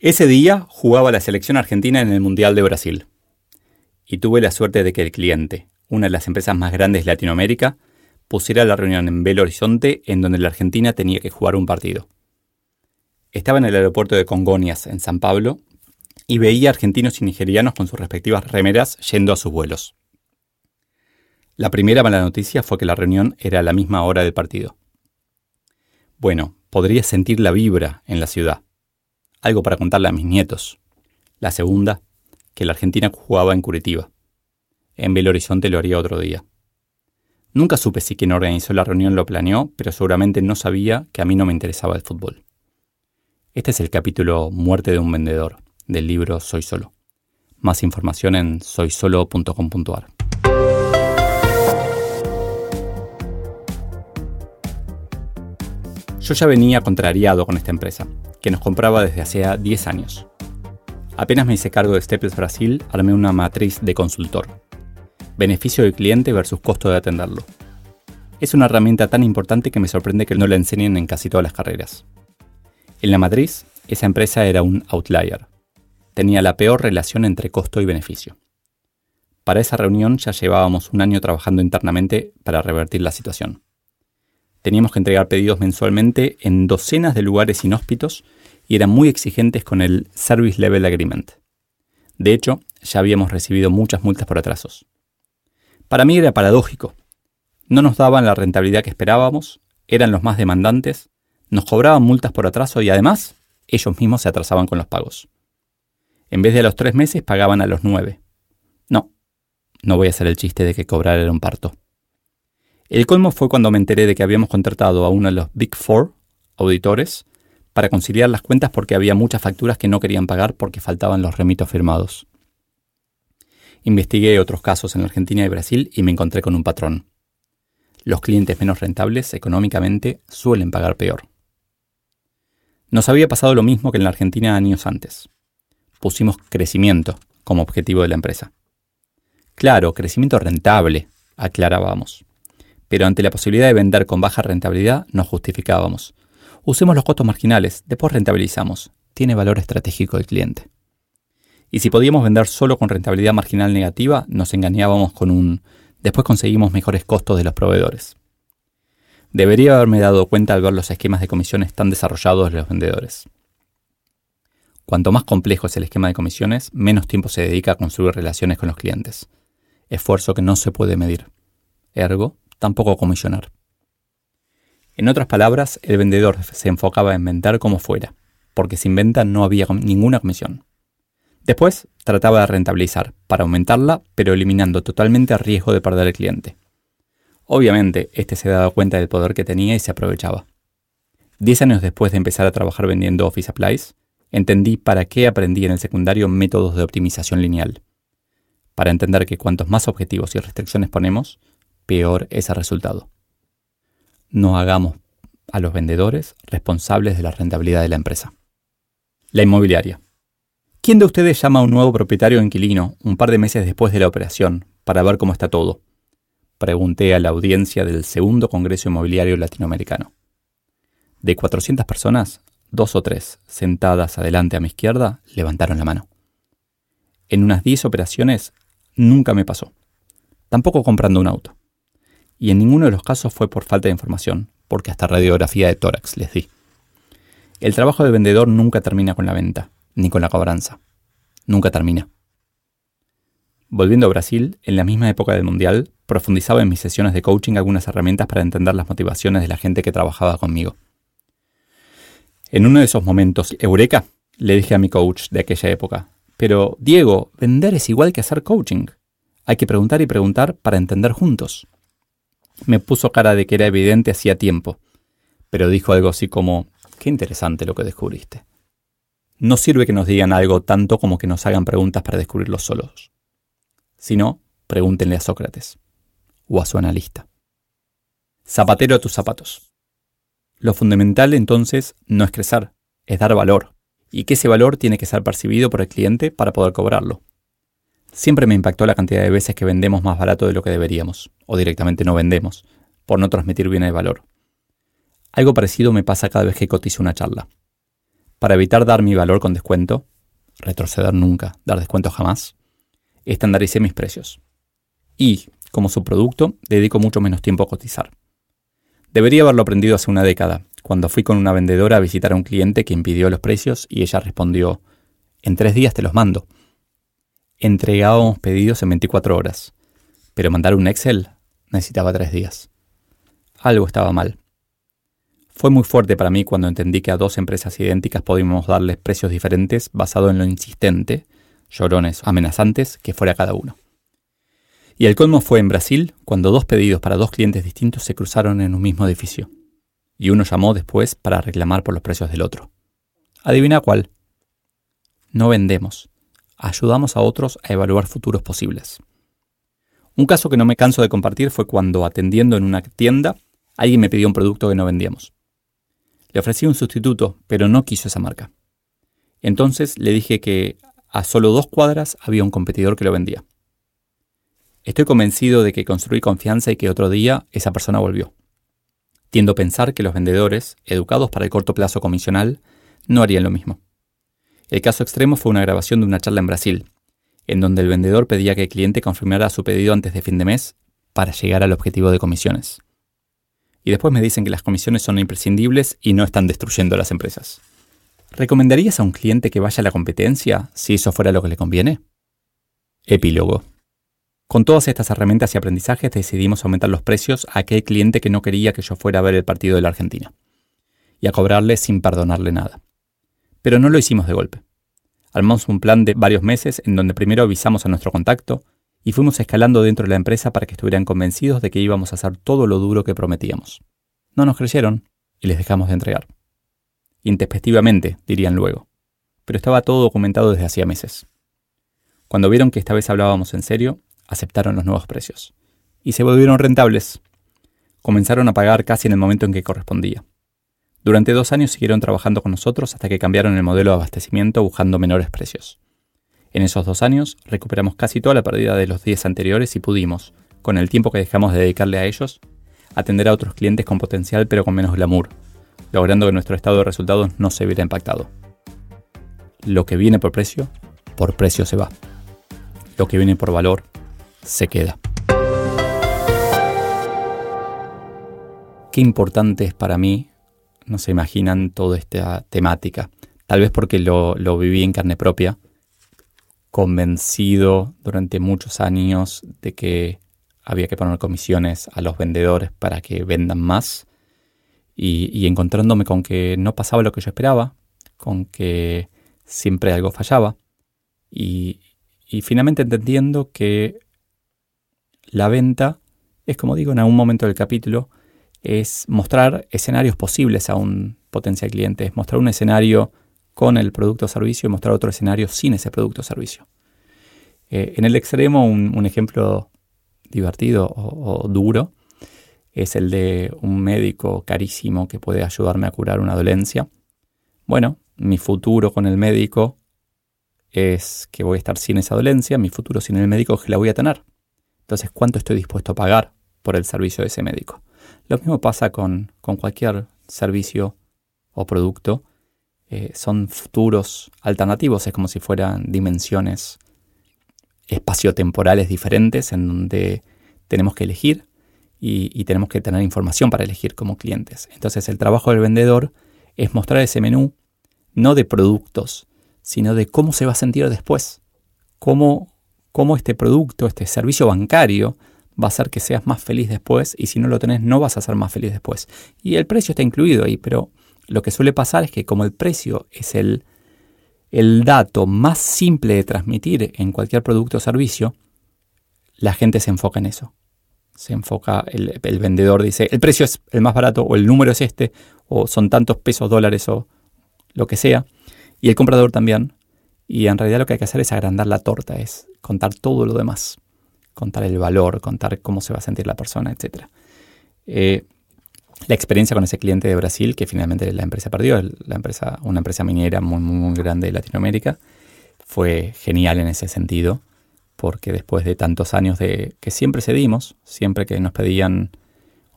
Ese día jugaba la selección argentina en el Mundial de Brasil. Y tuve la suerte de que el cliente, una de las empresas más grandes de Latinoamérica, pusiera la reunión en Belo Horizonte en donde la Argentina tenía que jugar un partido. Estaba en el aeropuerto de Congonhas, en San Pablo, y veía argentinos y nigerianos con sus respectivas remeras yendo a sus vuelos. La primera mala noticia fue que la reunión era a la misma hora del partido. Bueno, podría sentir la vibra en la ciudad. Algo para contarle a mis nietos. La segunda, que la Argentina jugaba en Curitiba. En Belo Horizonte lo haría otro día. Nunca supe si quien organizó la reunión lo planeó, pero seguramente no sabía que a mí no me interesaba el fútbol. Este es el capítulo Muerte de un vendedor del libro Soy Solo. Más información en soysolo.com.ar. Yo ya venía contrariado con esta empresa, que nos compraba desde hacía 10 años. Apenas me hice cargo de Staples Brasil, armé una matriz de consultor. Beneficio del cliente versus costo de atenderlo. Es una herramienta tan importante que me sorprende que no la enseñen en casi todas las carreras. En la matriz, esa empresa era un outlier. Tenía la peor relación entre costo y beneficio. Para esa reunión ya llevábamos un año trabajando internamente para revertir la situación. Teníamos que entregar pedidos mensualmente en docenas de lugares inhóspitos y eran muy exigentes con el Service Level Agreement. De hecho, ya habíamos recibido muchas multas por atrasos. Para mí era paradójico. No nos daban la rentabilidad que esperábamos, eran los más demandantes, nos cobraban multas por atraso y además ellos mismos se atrasaban con los pagos. En vez de a los tres meses pagaban a los nueve. No, no voy a hacer el chiste de que cobrar era un parto. El colmo fue cuando me enteré de que habíamos contratado a uno de los Big Four auditores para conciliar las cuentas porque había muchas facturas que no querían pagar porque faltaban los remitos firmados. Investigué otros casos en Argentina y Brasil y me encontré con un patrón. Los clientes menos rentables económicamente suelen pagar peor. Nos había pasado lo mismo que en la Argentina años antes. Pusimos crecimiento como objetivo de la empresa. Claro, crecimiento rentable, aclarábamos. Pero ante la posibilidad de vender con baja rentabilidad, nos justificábamos. Usemos los costos marginales, después rentabilizamos. Tiene valor estratégico el cliente. Y si podíamos vender solo con rentabilidad marginal negativa, nos engañábamos con un después conseguimos mejores costos de los proveedores. Debería haberme dado cuenta al ver los esquemas de comisiones tan desarrollados de los vendedores. Cuanto más complejo es el esquema de comisiones, menos tiempo se dedica a construir relaciones con los clientes. Esfuerzo que no se puede medir. Ergo, tampoco comisionar. En otras palabras, el vendedor se enfocaba en vender como fuera, porque sin venta no había ninguna comisión. Después, trataba de rentabilizar, para aumentarla, pero eliminando totalmente el riesgo de perder el cliente. Obviamente, este se daba cuenta del poder que tenía y se aprovechaba. Diez años después de empezar a trabajar vendiendo Office Supplies, entendí para qué aprendí en el secundario métodos de optimización lineal. Para entender que cuantos más objetivos y restricciones ponemos, peor es el resultado. No hagamos a los vendedores responsables de la rentabilidad de la empresa. La inmobiliaria. ¿Quién de ustedes llama a un nuevo propietario inquilino un par de meses después de la operación para ver cómo está todo? Pregunté a la audiencia del segundo Congreso Inmobiliario Latinoamericano. De 400 personas, dos o tres, sentadas adelante a mi izquierda, levantaron la mano. En unas 10 operaciones nunca me pasó. Tampoco comprando un auto. Y en ninguno de los casos fue por falta de información, porque hasta radiografía de tórax les di. El trabajo de vendedor nunca termina con la venta, ni con la cobranza. Nunca termina. Volviendo a Brasil, en la misma época del Mundial, profundizaba en mis sesiones de coaching algunas herramientas para entender las motivaciones de la gente que trabajaba conmigo. En uno de esos momentos, Eureka, le dije a mi coach de aquella época, pero Diego, vender es igual que hacer coaching. Hay que preguntar y preguntar para entender juntos. Me puso cara de que era evidente hacía tiempo, pero dijo algo así como, qué interesante lo que descubriste. No sirve que nos digan algo tanto como que nos hagan preguntas para descubrirlo solos. Si no, pregúntenle a Sócrates o a su analista. Zapatero a tus zapatos. Lo fundamental entonces no es crecer, es dar valor, y que ese valor tiene que ser percibido por el cliente para poder cobrarlo. Siempre me impactó la cantidad de veces que vendemos más barato de lo que deberíamos, o directamente no vendemos, por no transmitir bien el valor. Algo parecido me pasa cada vez que cotizo una charla. Para evitar dar mi valor con descuento, retroceder nunca, dar descuento jamás, estandaricé mis precios. Y, como subproducto, dedico mucho menos tiempo a cotizar. Debería haberlo aprendido hace una década, cuando fui con una vendedora a visitar a un cliente que impidió los precios y ella respondió, en tres días te los mando. Entregábamos pedidos en 24 horas, pero mandar un Excel necesitaba tres días. Algo estaba mal. Fue muy fuerte para mí cuando entendí que a dos empresas idénticas podíamos darles precios diferentes basado en lo insistente, llorones, amenazantes que fuera cada uno. Y el colmo fue en Brasil cuando dos pedidos para dos clientes distintos se cruzaron en un mismo edificio. Y uno llamó después para reclamar por los precios del otro. Adivina cuál. No vendemos. Ayudamos a otros a evaluar futuros posibles. Un caso que no me canso de compartir fue cuando, atendiendo en una tienda, alguien me pidió un producto que no vendíamos. Le ofrecí un sustituto, pero no quiso esa marca. Entonces le dije que a solo dos cuadras había un competidor que lo vendía. Estoy convencido de que construí confianza y que otro día esa persona volvió. Tiendo a pensar que los vendedores, educados para el corto plazo comisional, no harían lo mismo. El caso extremo fue una grabación de una charla en Brasil, en donde el vendedor pedía que el cliente confirmara su pedido antes de fin de mes para llegar al objetivo de comisiones y después me dicen que las comisiones son imprescindibles y no están destruyendo las empresas. ¿Recomendarías a un cliente que vaya a la competencia si eso fuera lo que le conviene? Epílogo. Con todas estas herramientas y aprendizajes decidimos aumentar los precios a aquel cliente que no quería que yo fuera a ver el partido de la Argentina. Y a cobrarle sin perdonarle nada. Pero no lo hicimos de golpe. Armamos un plan de varios meses en donde primero avisamos a nuestro contacto, y fuimos escalando dentro de la empresa para que estuvieran convencidos de que íbamos a hacer todo lo duro que prometíamos. No nos creyeron y les dejamos de entregar. Intespectivamente, dirían luego. Pero estaba todo documentado desde hacía meses. Cuando vieron que esta vez hablábamos en serio, aceptaron los nuevos precios. Y se volvieron rentables. Comenzaron a pagar casi en el momento en que correspondía. Durante dos años siguieron trabajando con nosotros hasta que cambiaron el modelo de abastecimiento buscando menores precios. En esos dos años recuperamos casi toda la pérdida de los 10 anteriores y pudimos, con el tiempo que dejamos de dedicarle a ellos, atender a otros clientes con potencial pero con menos glamour, logrando que nuestro estado de resultados no se viera impactado. Lo que viene por precio, por precio se va. Lo que viene por valor, se queda. Qué importante es para mí, no se imaginan toda esta temática, tal vez porque lo, viví en carne propia, convencido durante muchos años de que había que poner comisiones a los vendedores para que vendan más y, encontrándome con que no pasaba lo que yo esperaba, con que siempre algo fallaba y, y finalmente entendiendo que la venta es como digo en algún momento del capítulo, es mostrar escenarios posibles a un potencial cliente, es mostrar un escenario con el producto o servicio y mostrar otro escenario sin ese producto o servicio. Eh, en el extremo, un, ejemplo divertido o, duro es el de un médico carísimo que puede ayudarme a curar una dolencia. Bueno, mi futuro con el médico es que voy a estar sin esa dolencia, mi futuro sin el médico es que la voy a tener. Entonces, ¿cuánto estoy dispuesto a pagar por el servicio de ese médico? Lo mismo pasa con, con cualquier servicio o producto eh, son futuros alternativos, es como si fueran dimensiones espaciotemporales diferentes en donde tenemos que elegir y, tenemos que tener información para elegir como clientes. Entonces el trabajo del vendedor es mostrar ese menú no de productos, sino de cómo se va a sentir después, cómo, cómo este producto, este servicio bancario va a hacer que seas más feliz después y si no lo tenés no vas a ser más feliz después. Y el precio está incluido ahí, pero lo que suele pasar es que como el precio es el, el dato más simple de transmitir en cualquier producto o servicio, la gente se enfoca en eso. Se enfoca, el, vendedor dice, el precio es el más barato o el número es este, o son tantos pesos, dólares o lo que sea. Y el comprador también. Y en realidad lo que hay que hacer es agrandar la torta, es contar todo lo demás. Contar el valor, contar cómo se va a sentir la persona, etc la experiencia con ese cliente de Brasil, que finalmente la empresa perdió, la empresa, una empresa minera muy, muy, grande de Latinoamérica, fue genial en ese sentido, porque después de tantos años de que siempre cedimos, siempre que nos pedían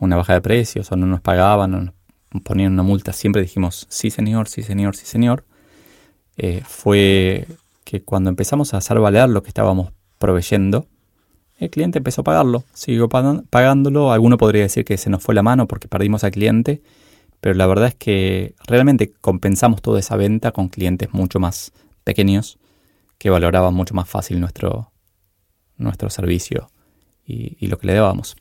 una baja de precios o no nos pagaban o nos ponían una multa, siempre dijimos sí señor, sí señor, sí señor. eh, fue que cuando empezamos a hacer valer lo que estábamos proveyendo, el cliente empezó a pagarlo, siguió pagándolo. Alguno podría decir que se nos fue la mano porque perdimos al cliente, pero la verdad es que realmente compensamos toda esa venta con clientes mucho más pequeños que valoraban mucho más fácil nuestro, nuestro servicio y, y lo que le dábamos.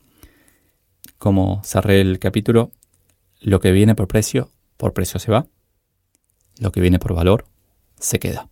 Como cerré el capítulo, lo que viene por precio, por precio se va. Lo que viene por valor, se queda.